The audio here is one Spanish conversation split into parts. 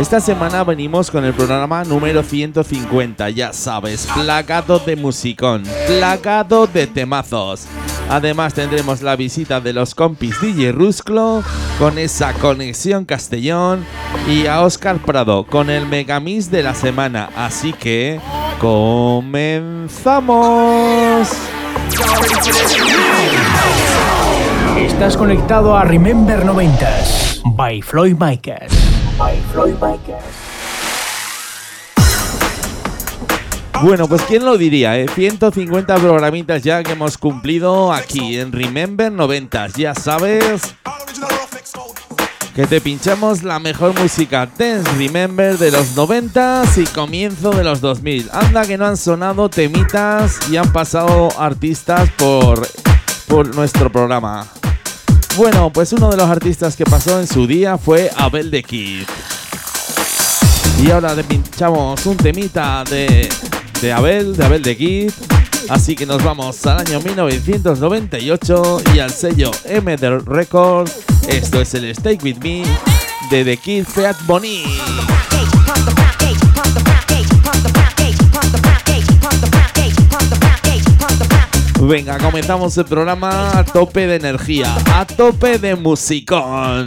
Esta semana venimos con el programa número 150, ya sabes, plagado de musicón, plagado de temazos. Además tendremos la visita de los compis DJ Rusclo con esa conexión Castellón y a Oscar Prado con el Megamix de la semana. Así que comenzamos. Estás conectado a Remember 90s by Floyd Micas. Floyd. Bueno, pues quién lo diría, ¿eh? 150 programitas ya que hemos cumplido aquí en Remember 90. Ya sabes que te pinchamos la mejor música Dance Remember de los 90 y comienzo de los 2000. Anda que no han sonado temitas y han pasado artistas por, por nuestro programa. Bueno, pues uno de los artistas que pasó en su día fue Abel de Kid. Y ahora le pinchamos un temita de, de Abel, de Abel de Kid. Así que nos vamos al año 1998 y al sello MD Records. Esto es el Stay With Me de The Kid Feat Bonnie. Venga, comenzamos el programa a tope de energía, a tope de musicón.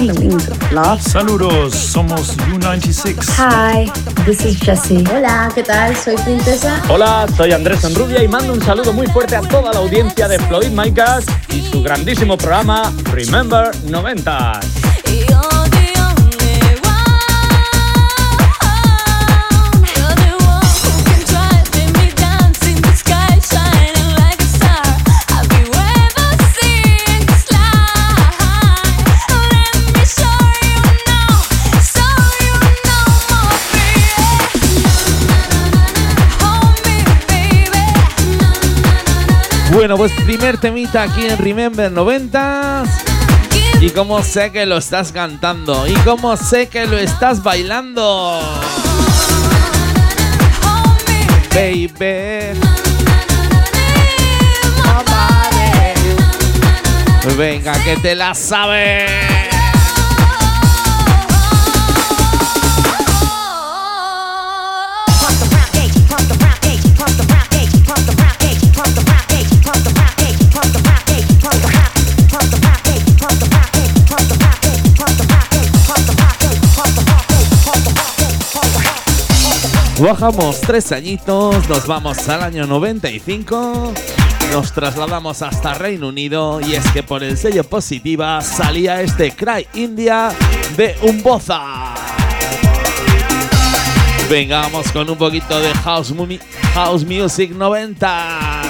on the Wings of Love. Saludos, somos U96. Hi, this is Jessie. Hola, ¿qué tal? Soy Princesa. Hola, soy Andrés Enrubia y mando un saludo muy fuerte a toda la audiencia de Floyd Micas y su grandísimo programa Remember 90. Bueno, pues primer temita aquí en Remember 90 Y como sé que lo estás cantando. Y como sé que lo estás bailando. Baby. Venga, que te la sabes. Bajamos tres añitos, nos vamos al año 95, nos trasladamos hasta Reino Unido y es que por el sello positiva salía este Cry India de Umboza. Venga, vamos con un poquito de House, house Music 90.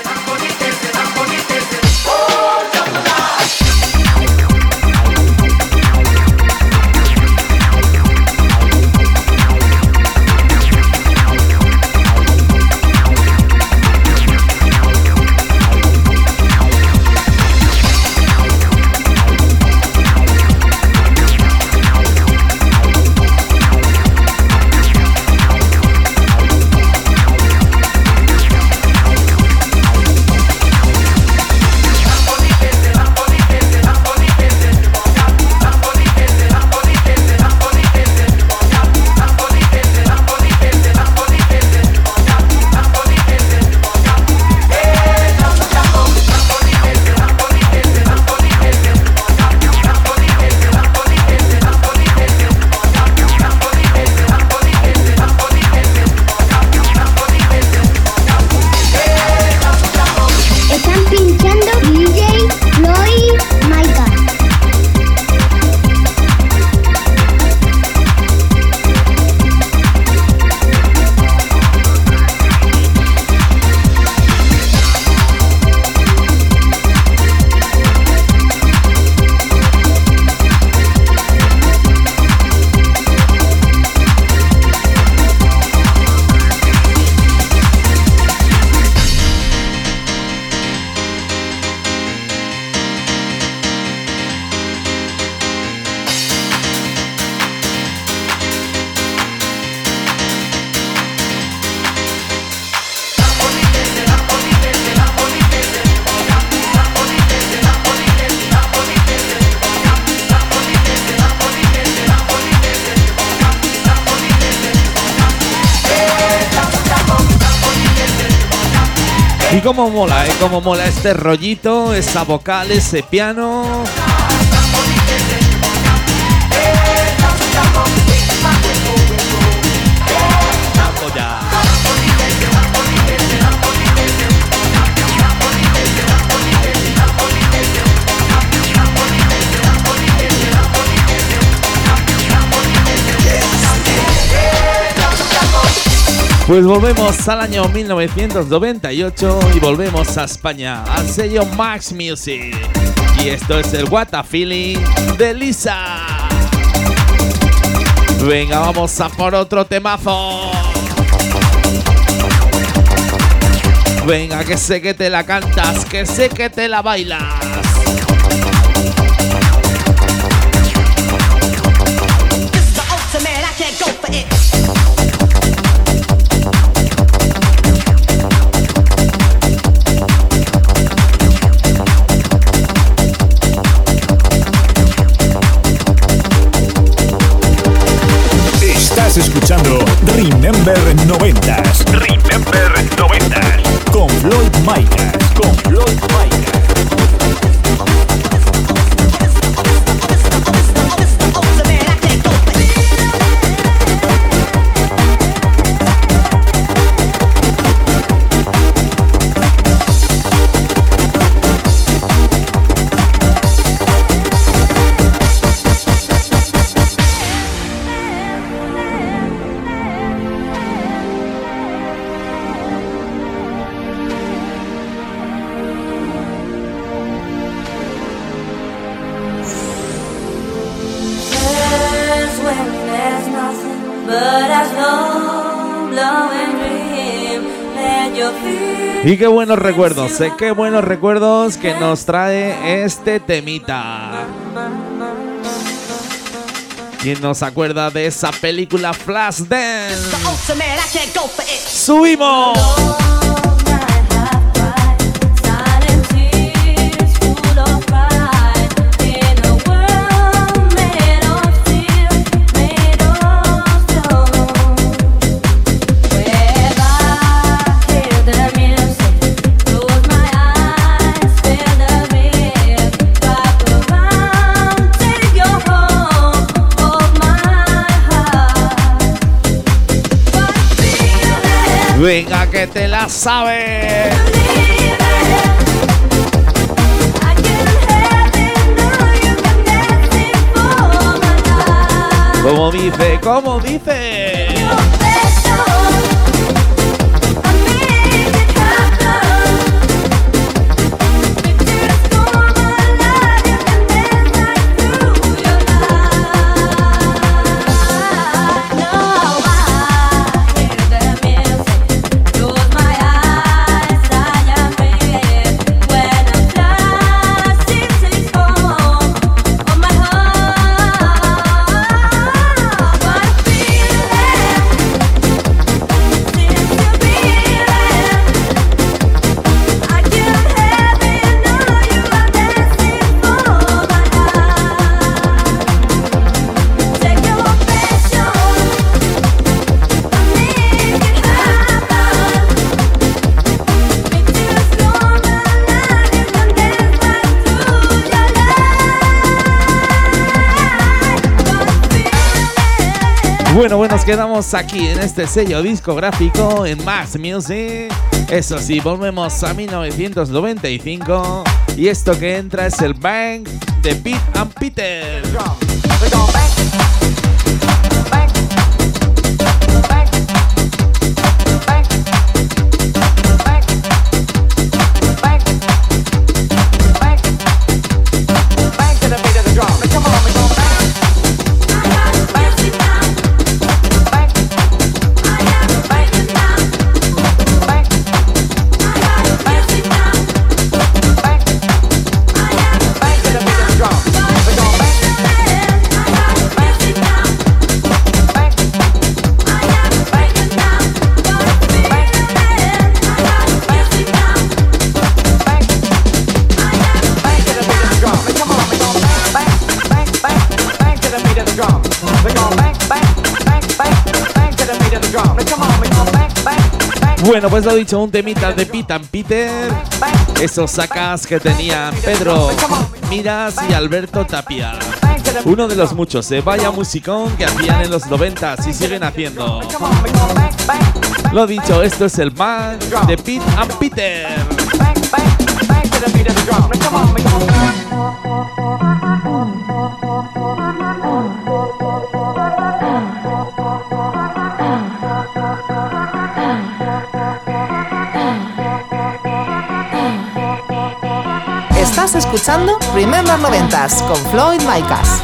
Cómo mola este rollito, esa vocal, ese piano. Pues volvemos al año 1998 y volvemos a España, al sello Max Music. Y esto es el What a Feeling de Lisa. Venga, vamos a por otro temazo. Venga, que sé que te la cantas, que sé que te la bailas. Estás escuchando Remember 90s. Remember 90s. Con Floyd Micas. Con Floyd Micas. Y qué buenos recuerdos, sé qué buenos recuerdos que nos trae este temita. ¿Quién nos acuerda de esa película Flashdance? ¡Subimos! Venga que te la sabes. Como dice, como dice. Bueno, bueno, nos quedamos aquí en este sello discográfico en Max Music. Eso sí, volvemos a 1995 y esto que entra es el Bang de Pete and Peter. Bueno, pues lo dicho, un temita de Pete and Peter. Esos sacas que tenían Pedro Miras y Alberto Tapia. Uno de los muchos, eh, vaya musicón que hacían en los 90 y siguen haciendo. Lo dicho, esto es el band de Pete and Peter. Escuchando Remember Noventas con Floyd Micas.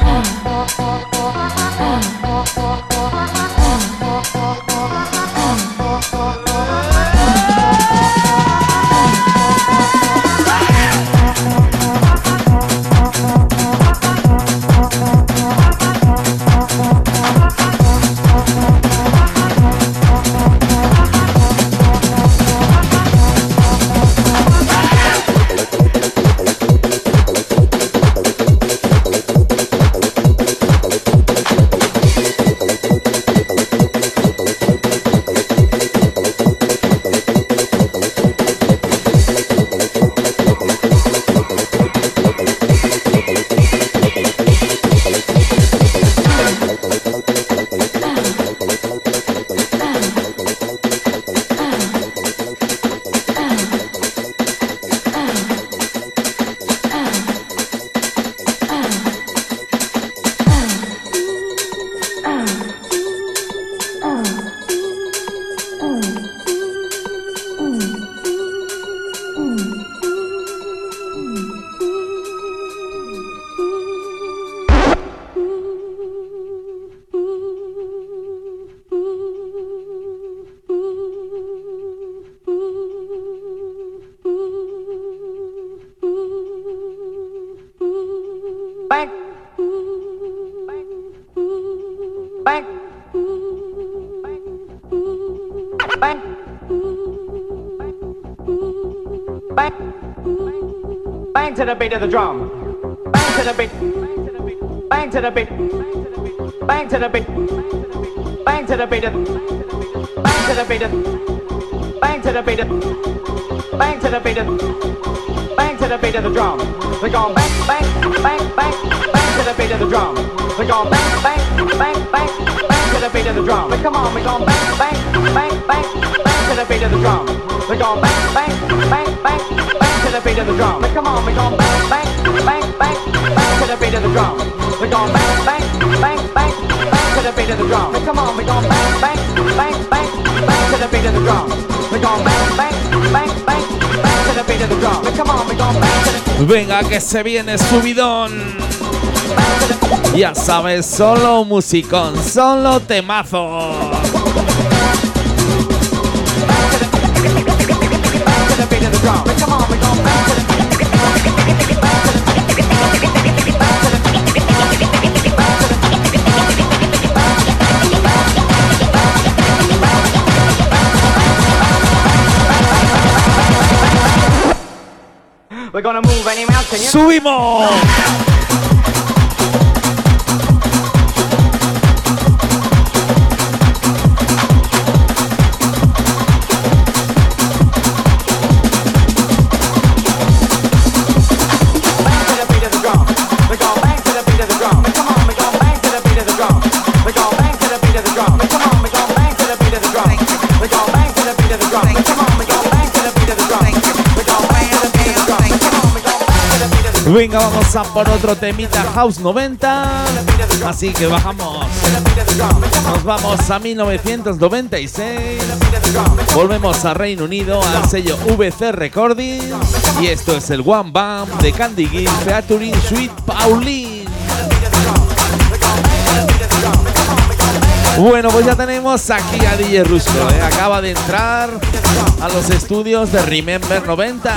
Beat of the drum. Bang to the beat, bang to the beat, bang to the beat, bang to the beat of, bang to the beat of, bang to the beat of, bang to the beat of, bang to the beat of the drum. We're going bang, bang, bang, bang, bang to the beat of the drum. We're going bang, bang, bang, bang, bang to the beat of the drum. Come on, we're going bang, bang, bang, bang, bang to the beat of the drum. We're going bang, bang, bang, bang, bang to the beat of the drum. Come on, we're going bang, bang, bang, bang, bang to the beat of the drum. We're going bang, bang, bang, bang, bang to the beat of the drum. Come on, we're going bang, bang, bang, bang, bang to the beat of the drum. We're going bang, bang, bang, bang, bang to the beat of the drum. But come on, we're going bang to the Venga, que se viene subidón. Ya sabes, solo musicón, solo temazo. Any mountain. you know? ¡Subimos! Venga, vamos a por otro temita House 90. Así que bajamos. Nos vamos a 1996. Volvemos a Reino Unido al sello VC Recording. Y esto es el One Bam de Candy Gill featuring Sweet Pauline. Bueno, pues ya tenemos aquí a DJ Rusco. ¿eh? Acaba de entrar a los estudios de Remember 90.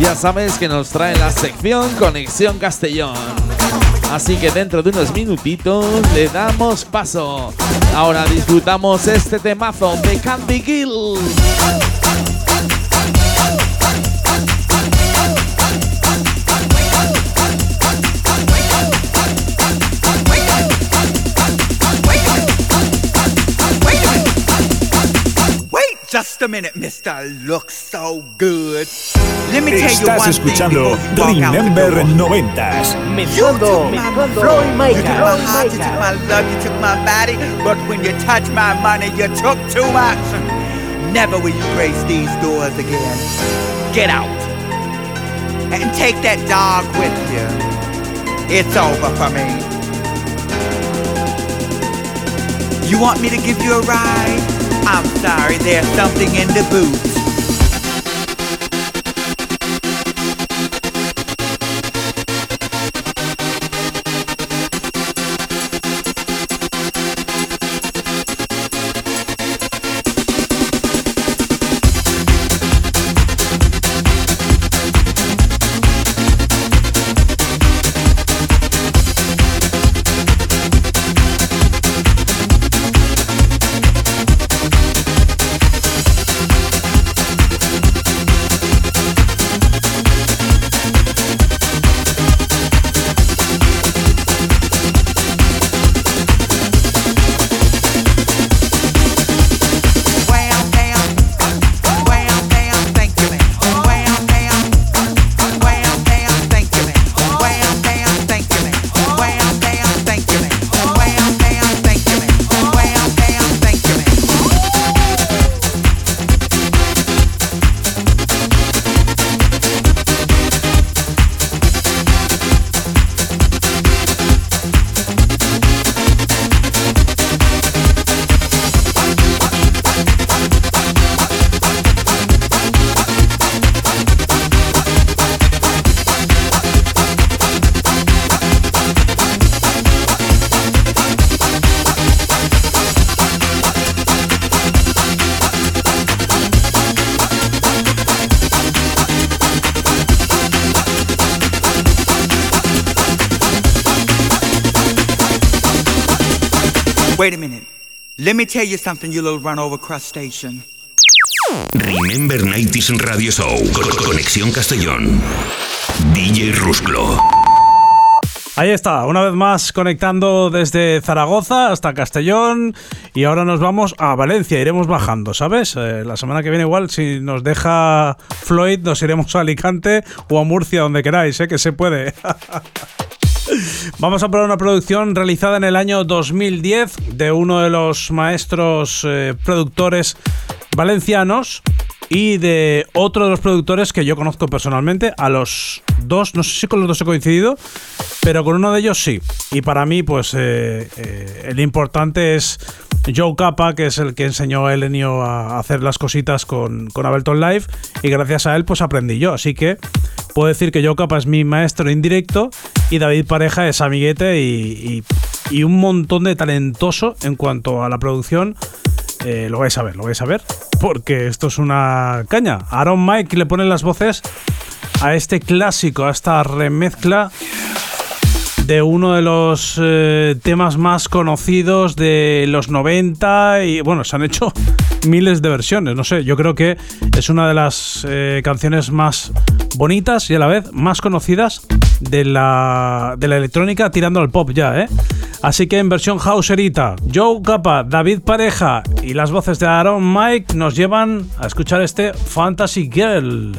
Ya sabes que nos trae la sección Conexión Castellón. Así que dentro de unos minutitos le damos paso. Ahora disfrutamos este temazo de Candy Gill. Just a minute, mister. Looks so good. Let me tell you Estás one escuchando thing before you walk out the Remember door. 90s. Mezclando, mezclando Floyd You took my heart, you took my love, you took my body, but when you touch my money, you took too much. Never will you grace these doors again. Get out. And take that dog with you. It's over for me. You want me to give you a ride? I'm sorry, there's something in the boot. Let me tell you something, you little run over crustacean. Remember 90s Radio Show. Co- Conexión Castellón. DJ Rusclo. Ahí está, una vez más conectando desde Zaragoza hasta Castellón y ahora nos vamos a Valencia, iremos bajando, ¿sabes? Eh, la semana que viene igual, si nos deja Floyd, nos iremos a Alicante o a Murcia, donde queráis, ¿eh? que se puede. Vamos a probar una producción realizada en el año 2010 de uno de los maestros eh, productores valencianos y de otro de los productores que yo conozco personalmente. A los dos, no sé si con los dos he coincidido, pero con uno de ellos sí. Y para mí, pues eh, eh, el importante es Joe Capa, que es el que enseñó a Elenio a hacer las cositas con, con Ableton Live. Y gracias a él, pues aprendí yo. Así que puedo decir que Joe Capa es mi maestro indirecto y David Pareja es amiguete y, y- un montón de talentoso en cuanto a la producción. Eh, lo vais a ver, lo vais a ver, porque esto es una caña. Aaron Mike le pone las voces a este clásico, a esta remezcla de uno de los eh, temas más conocidos de los 90 y bueno, se han hecho miles de versiones, no sé, yo creo que es una de las eh, canciones más bonitas y a la vez más conocidas de la, de la electrónica tirando al pop ya, ¿eh? Así que en versión houserita, Joe Capa, David Pareja y las voces de Aaron Mike nos llevan a escuchar este Fantasy Girl.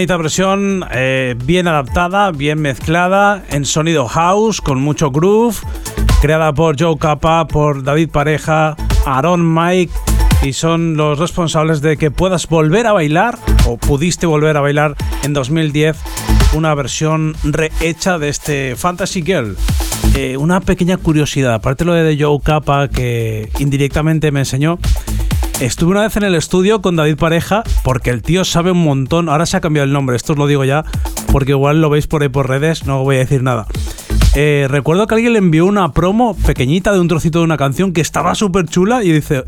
Bonita versión, eh, bien adaptada, bien mezclada, en sonido house, con mucho groove, creada por Joe Capa, por David Pareja, Aaron Mike, y son los responsables de que puedas volver a bailar, o pudiste volver a bailar en 2010, una versión rehecha de este Fantasy Girl. Eh, una pequeña curiosidad, aparte lo de Joe Capa que indirectamente me enseñó, Estuve una vez en el estudio con David Pareja porque el tío sabe un montón. Ahora se ha cambiado el nombre, esto os lo digo ya porque igual lo veis por ahí por redes, no voy a decir nada. Eh, recuerdo que alguien le envió una promo pequeñita de un trocito de una canción que estaba súper chula y dice,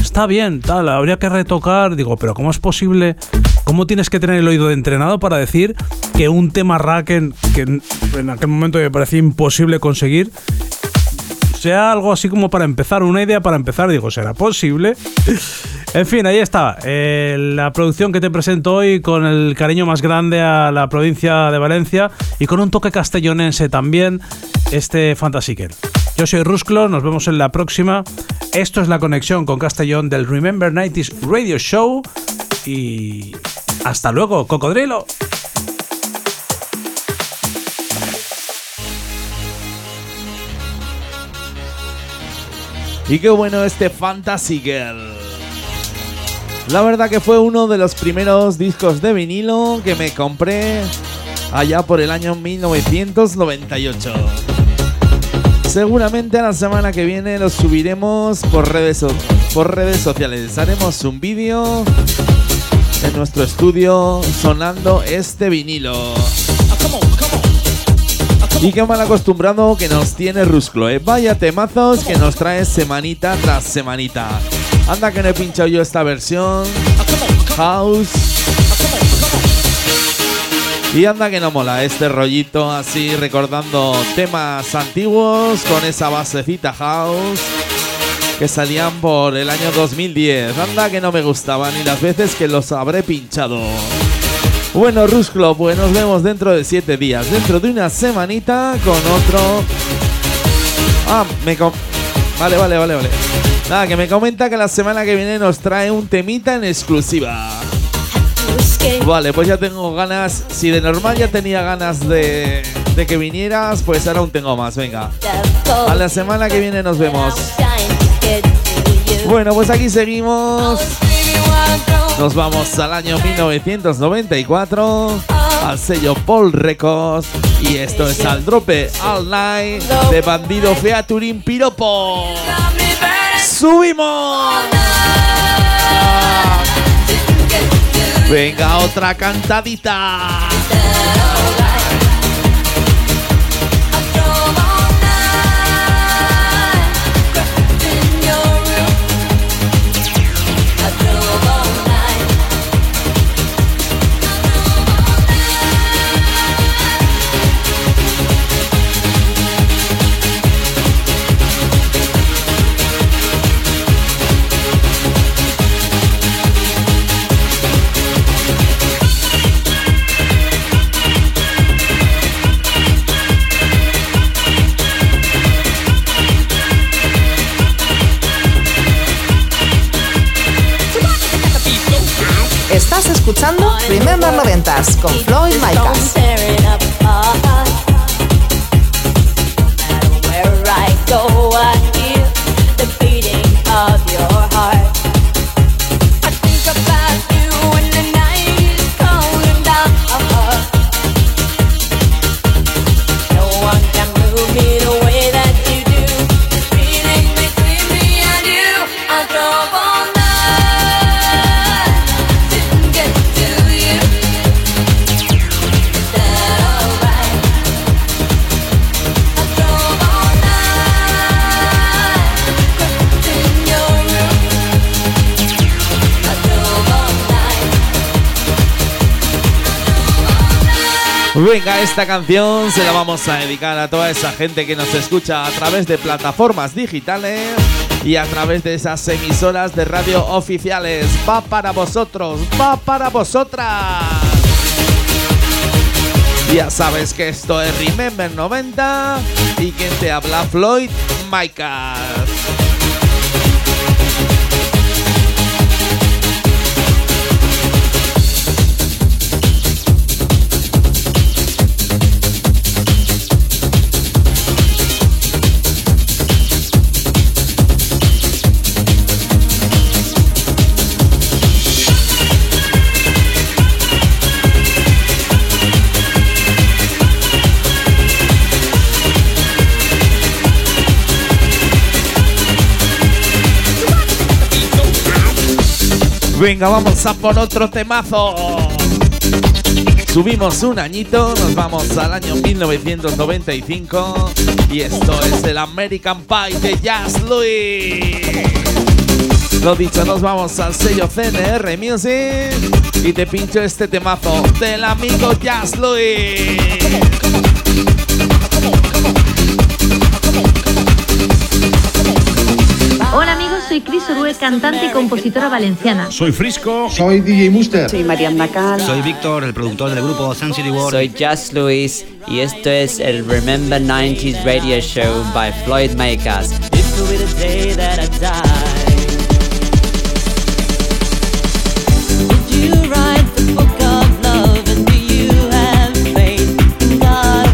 está bien, tal, habría que retocar. Digo, pero ¿cómo es posible? ¿Cómo tienes que tener el oído de entrenado para decir que un tema Raken, que en aquel momento me parecía imposible conseguir, sea algo así como para empezar, una idea para empezar, digo, ¿será posible? en fin, ahí está, eh, la producción que te presento hoy con el cariño más grande a la provincia de Valencia y con un toque castellonense también, este Fantasy Girl. Yo soy Rusclo, nos vemos en la próxima. Esto es la conexión con Castellón del Remember 90s Radio Show y hasta luego, cocodrilo. Y qué bueno este Fantasy Girl. La verdad que fue uno de los primeros discos de vinilo que me compré allá por el año 1998. Seguramente a la semana que viene lo subiremos por redes, por redes sociales. Haremos un vídeo en nuestro estudio sonando este vinilo. Y qué mal acostumbrado que nos tiene Rusclo, ¿eh? Vaya temazos que nos trae semanita tras semanita. Anda que no he pinchado yo esta versión. House. Y anda que no mola este rollito así recordando temas antiguos con esa basecita house que salían por el año 2010. Anda que no me gustaban ni las veces que los habré pinchado. Bueno, Rusclo, pues nos vemos dentro de siete días, dentro de una semanita con otro. Ah, me com- Vale, vale, vale, vale. Nada, que me comenta que la semana que viene nos trae un temita en exclusiva. Vale, pues ya tengo ganas. Si de normal ya tenía ganas de, de que vinieras, pues ahora aún tengo más. Venga. A la semana que viene nos vemos. Bueno, pues aquí seguimos. Nos vamos al año 1994 al sello Paul Records y esto es al drope All Night de Bandido Featuring Piropo. ¡Subimos! Venga, otra cantadita. Con Venga, esta canción se la vamos a dedicar a toda esa gente que nos escucha a través de plataformas digitales y a través de esas emisoras de radio oficiales. Va para vosotros, va para vosotras. Ya sabes que esto es Remember 90 y quien te habla Floyd Micas. Venga, vamos a por otro temazo. Subimos un añito, nos vamos al año 1995 y esto es el American Pie de Jazz Louis. Lo dicho, nos vamos al sello CNR Music y te pincho este temazo del amigo Jazz Louis. Soy Cris Orue, cantante y compositora valenciana. Soy Frisco. Soy DJ Muster. Soy Mariana Cal. Soy Víctor, el productor del grupo Sun City World. Soy Just Luis y esto es el Remember 90s Radio Show by Floyd Makers.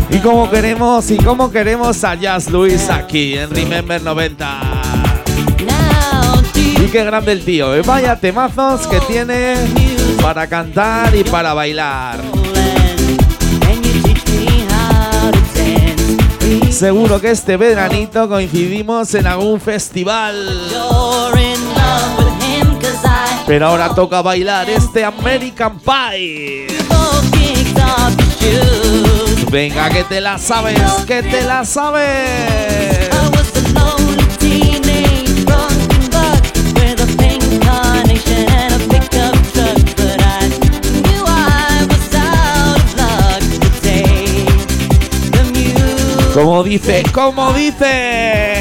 Y como queremos, y como queremos a Jazz Luis aquí en Remember 90. Y qué grande el tío, ¿eh? vaya temazos que tiene para cantar y para bailar. Seguro que este veranito coincidimos en algún festival. Pero ahora toca bailar este American Pie. Venga, que te la sabes, que te la sabes. Dice, como dice.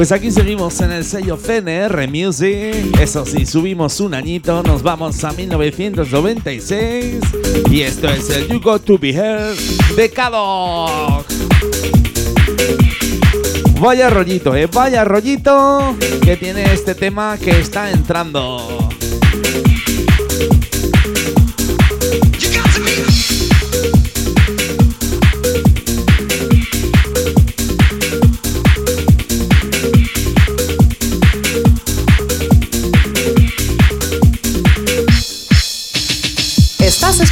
Pues aquí seguimos en el sello CNR Music. Eso sí, subimos un añito, nos vamos a 1996. Y esto es el You Got to Be Here de Cadog. Vaya rollito, eh, vaya rollito que tiene este tema que está entrando.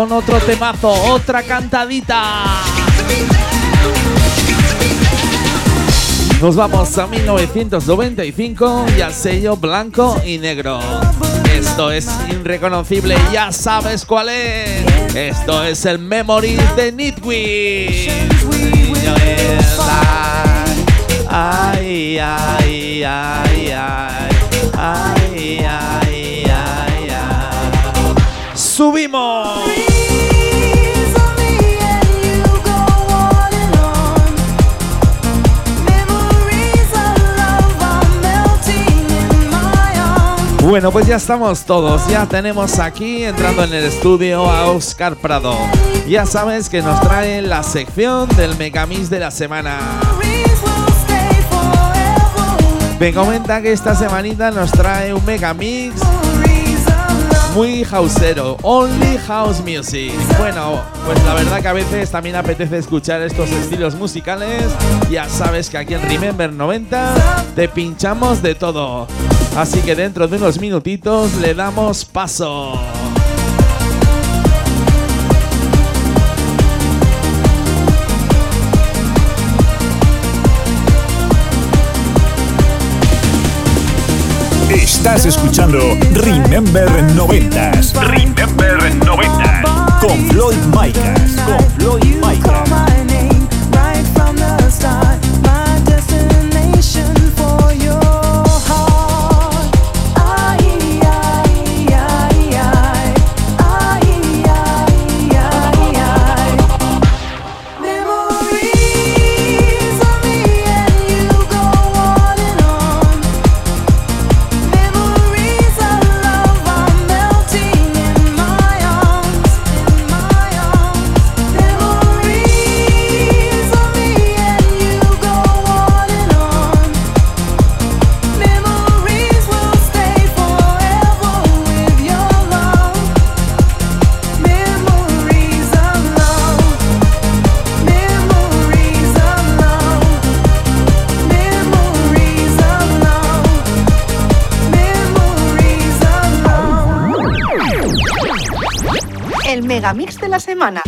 Con otro temazo, otra cantadita. Nos vamos a 1995 y al sello blanco y negro. Esto es irreconocible, ya sabes cuál es. Esto es el Memories de Nitwit. Ay, ay, ay, ay, Bueno, pues ya estamos todos. Ya tenemos aquí entrando en el estudio a Oscar Prado. Ya sabes que nos trae la sección del Megamix de la semana. Me comenta que esta semanita nos trae un Megamix muy houseero, only house music. Bueno, pues la verdad que a veces también apetece escuchar estos estilos musicales. Ya sabes que aquí en Remember 90 te pinchamos de todo. Así que dentro de unos minutitos le damos paso. Estás escuchando Remember 90s. Remember 90. Con Floyd Micas. Con Floyd Micas. Megamix de la semana.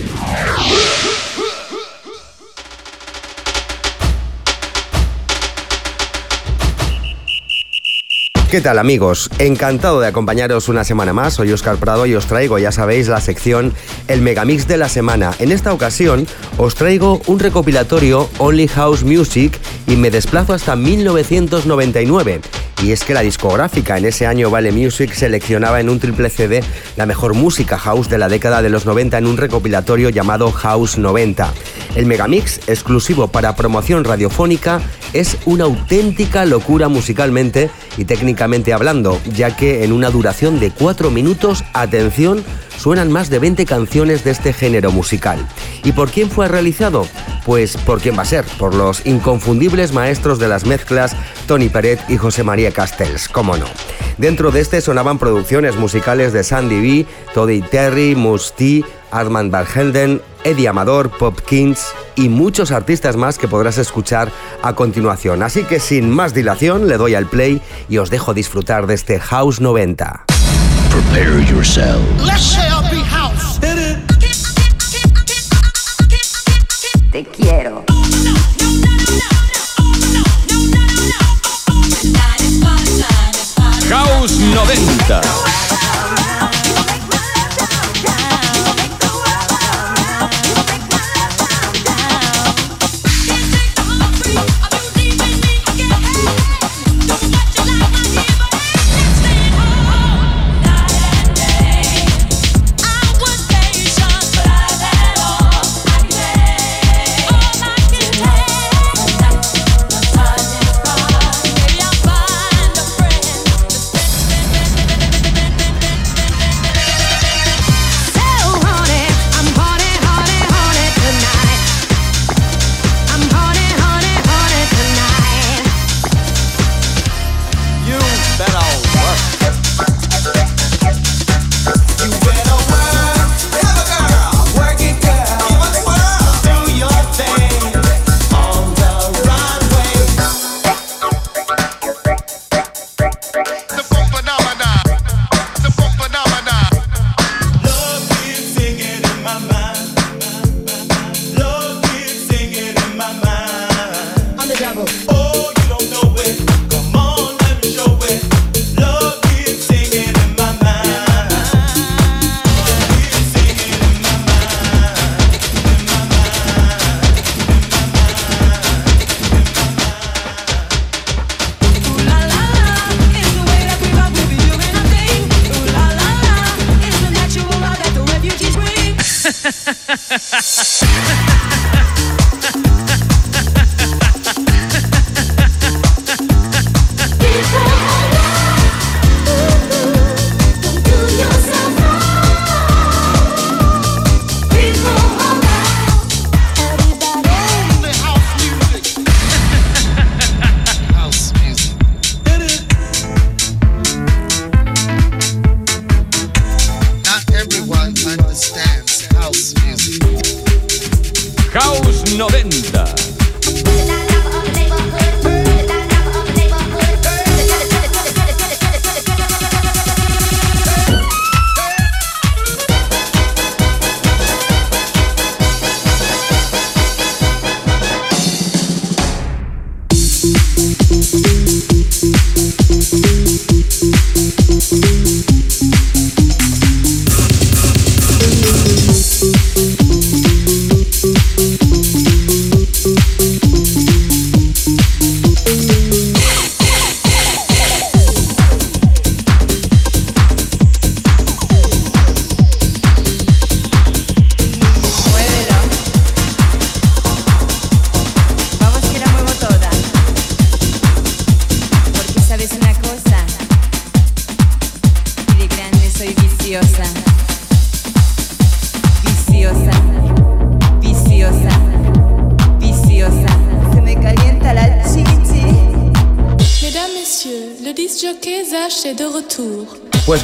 ¿Qué tal amigos? Encantado de acompañaros una semana más. Soy Oscar Prado y os traigo, ya sabéis, la sección El Megamix de la semana. En esta ocasión os traigo un recopilatorio Only House Music y me desplazo hasta 1999. Y es que la discográfica en ese año Vale Music seleccionaba en un triple CD la mejor música house de la década de los 90 en un recopilatorio llamado House 90. El Megamix, exclusivo para promoción radiofónica, es una auténtica locura musicalmente y técnicamente hablando, ya que en una duración de 4 minutos, atención, suenan más de 20 canciones de este género musical. ¿Y por quién fue realizado? Pues por quién va a ser, por los inconfundibles maestros de las mezclas Tony Peret y José María Castells, cómo no. Dentro de este sonaban producciones musicales de Sandy B, Toddy Terry, Musti, Armand Van Eddie Amador, Pop Kings y muchos artistas más que podrás escuchar a continuación. Así que sin más dilación le doy al play y os dejo disfrutar de este House 90. Prepare yourself. Let's shall be house. Te quiero. House 90.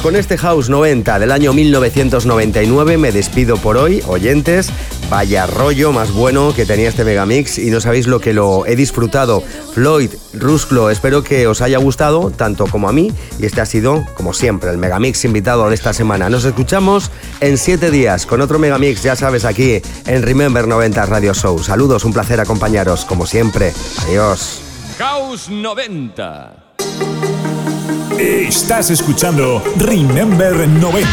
Con este House 90 del año 1999 me despido por hoy, oyentes. Vaya rollo más bueno que tenía este Megamix y no sabéis lo que lo he disfrutado. Floyd, Rusclo, espero que os haya gustado tanto como a mí y este ha sido, como siempre, el Megamix invitado de esta semana. Nos escuchamos en siete días con otro Megamix, ya sabes, aquí en Remember 90 Radio Show. Saludos, un placer acompañaros como siempre. Adiós. House 90. Estás escuchando Remember 90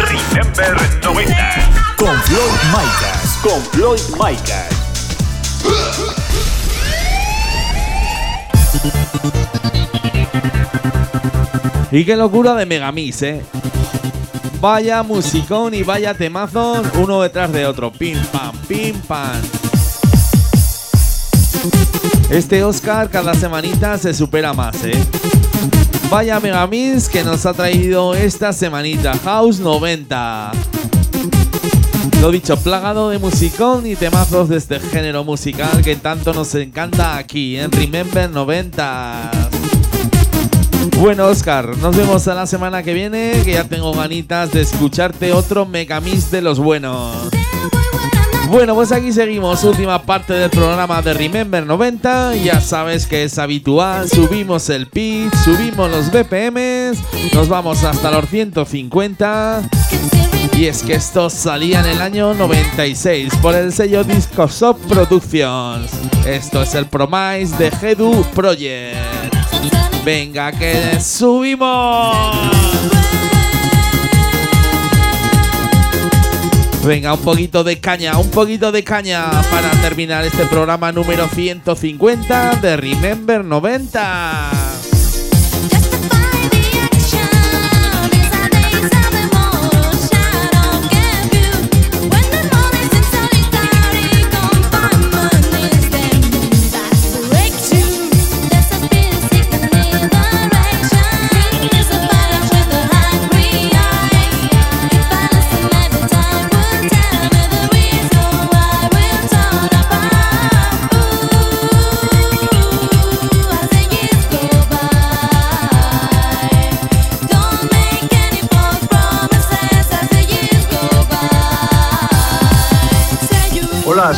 Remember 90. con Floyd Micas. Con Floyd Micas. Y qué locura de Megamix, ¿eh? Vaya musicón y vaya temazos uno detrás de otro. Pim pam, pim pam. Este Oscar cada semanita se supera más, ¿eh? Vaya Megamix que nos ha traído esta semanita. House 90. Lo dicho, plagado de musicón y temazos de este género musical que tanto nos encanta aquí en Remember 90. Bueno, Oscar, nos vemos a la semana que viene, que ya tengo ganitas de escucharte otro Megamix de los buenos. Bueno, pues aquí seguimos, última parte del programa de Remember 90. Ya sabes que es habitual, subimos el pitch, subimos los BPMs, nos vamos hasta los 150. Y es que esto salía en el año 96 por el sello Discosoft Productions. Esto es el Promise de Hedu Project. Venga, que subimos. Venga, un poquito de caña, un poquito de caña para terminar este programa número 150 de Remember 90.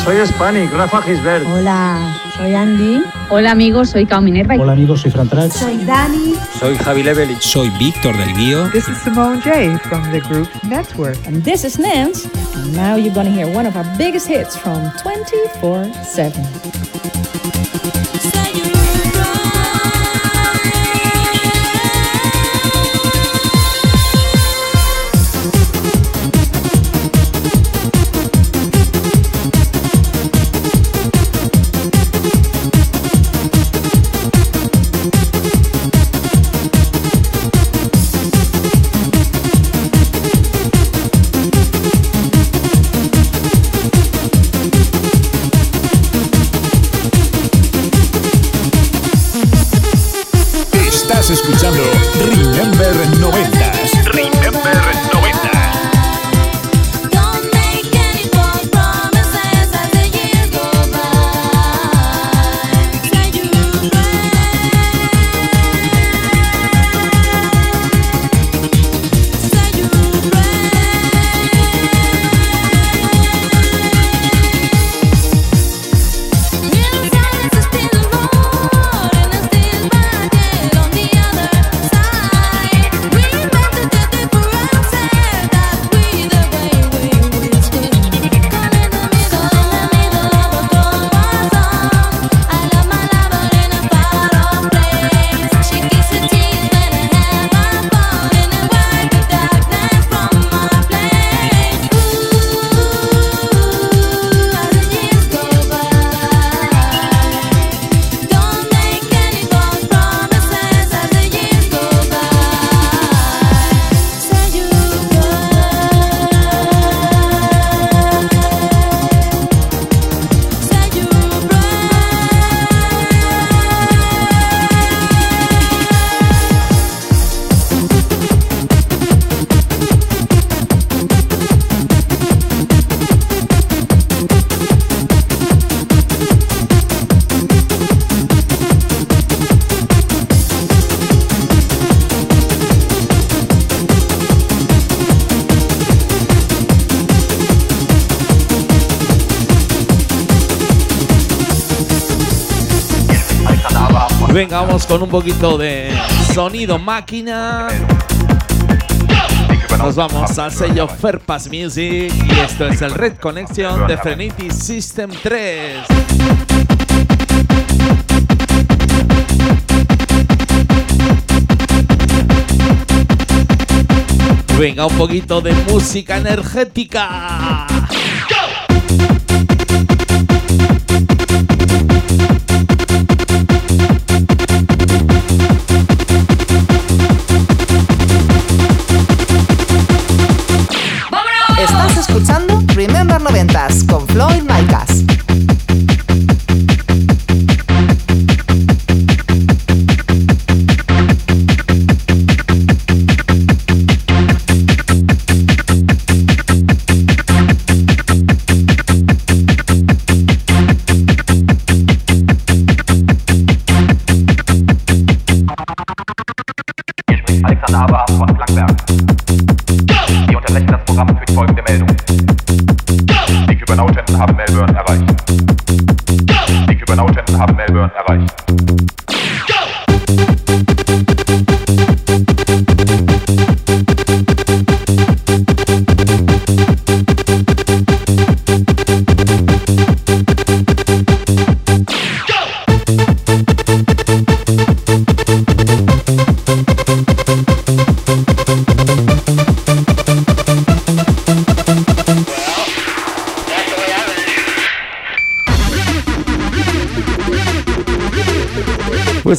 Soy Hispanic, Rafa Gisbert. Hola, soy Andy. Hola amigos, soy Cao Minerva. Hola amigos, soy Fran Trax. Soy Dani. Soy Javi Levelich. Soy Víctor del Guío. This is Simone J from the group Network. And this is Nance. And now you're gonna hear one of our biggest hits from 24 Venga, vamos con un poquito de sonido máquina. Nos vamos al sello Fairpass Music y esto es el Red Connection de Frenity System 3. Venga, un poquito de música energética. Estás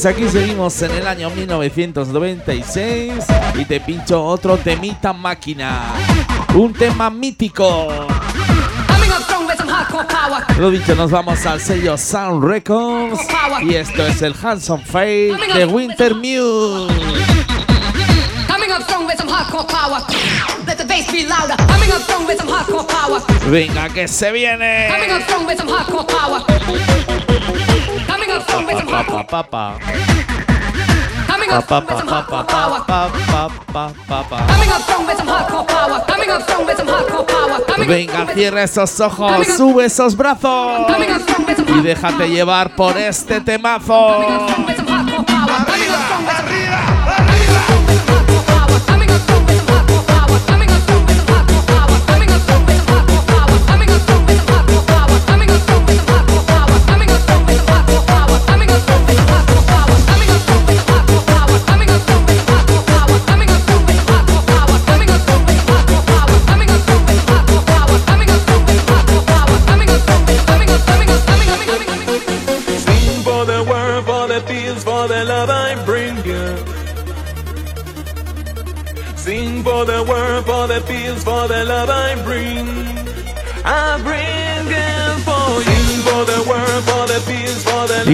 aquí seguimos en el año 1996 y te pincho otro temita máquina. Un tema mítico. Lo dicho, nos vamos al sello Sound Records y esto es el Handsome Fate de Winter Muse. Coming up strong with some hardcore power. Let the bass be louder. Coming up strong with some hardcore power. Venga, que se Coming viene. Coming up strong with some hardcore. Pa, pa, pa. Coming Pa, up pa, strong with some pa, pa, hardcore pa, power. pa, pa, pa, pa, pa. Coming up strong with some hardcore power. Coming up strong with some hardcore power. Coming up Venga, cierra esos ojos, sube esos brazos y déjate llevar por este temazo.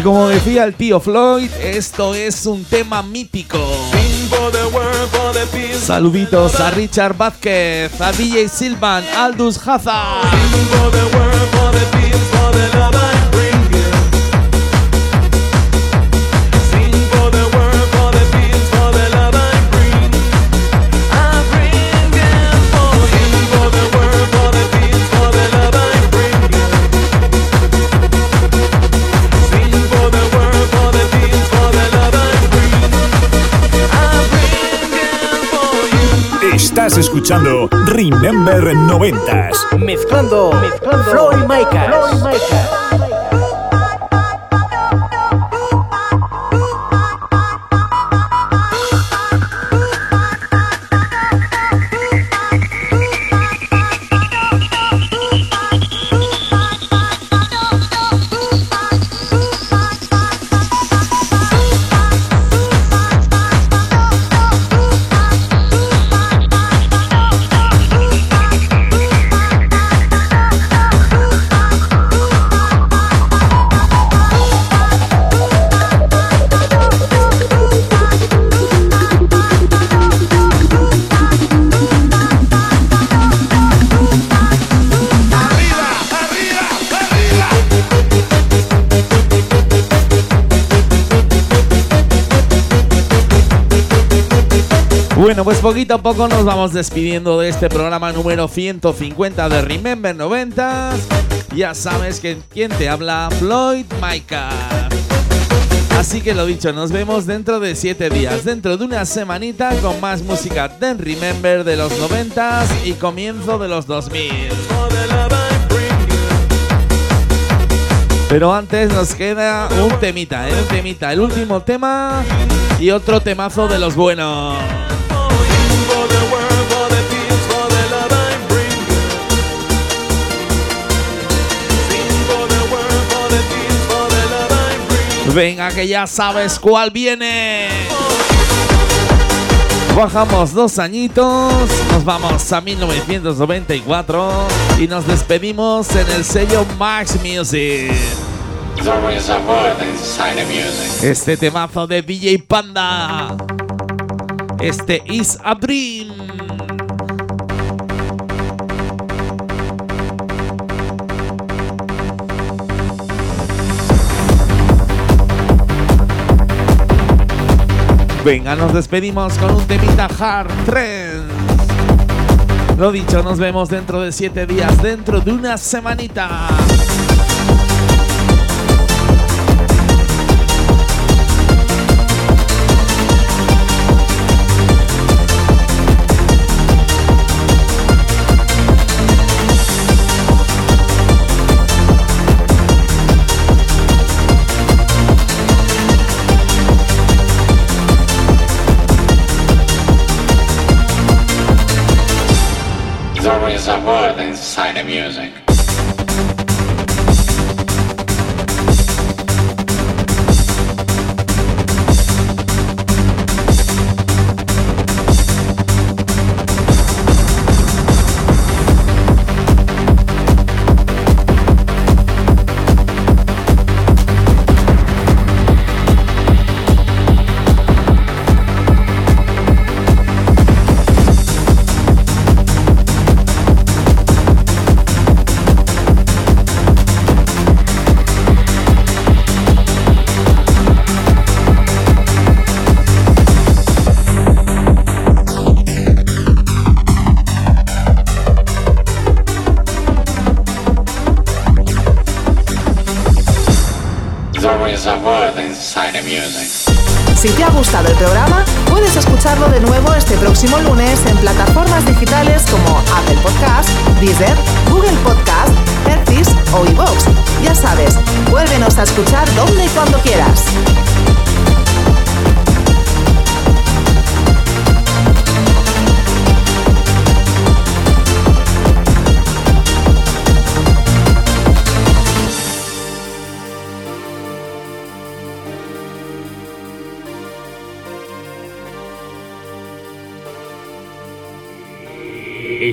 Como decía el tío Floyd, esto es un tema mítico. Saluditos a Richard Vázquez, a DJ Silvan, Aldous Hazard. Estás escuchando Remember 90s. Mezclando, mezclando Floyd Micas. Bueno, pues poquito a poco nos vamos despidiendo de este programa número 150 de Remember 90. Ya sabes que quien te habla, Floyd Micah. Así que lo dicho, nos vemos dentro de 7 días, dentro de una semanita con más música de Remember de los 90s y comienzo de los 2000. Pero antes nos queda un temita, ¿eh? un temita, el último tema y otro temazo de los buenos. Venga, que ya sabes cuál viene. Bajamos dos añitos, nos vamos a 1994 y nos despedimos en el sello Max Music. Este temazo de DJ Panda. Este is a dream. Venga, nos despedimos con un temita hard trend. Lo dicho, nos vemos dentro de siete días, dentro de una semanita. Music. Gustado el programa, puedes escucharlo de nuevo este próximo lunes en plataformas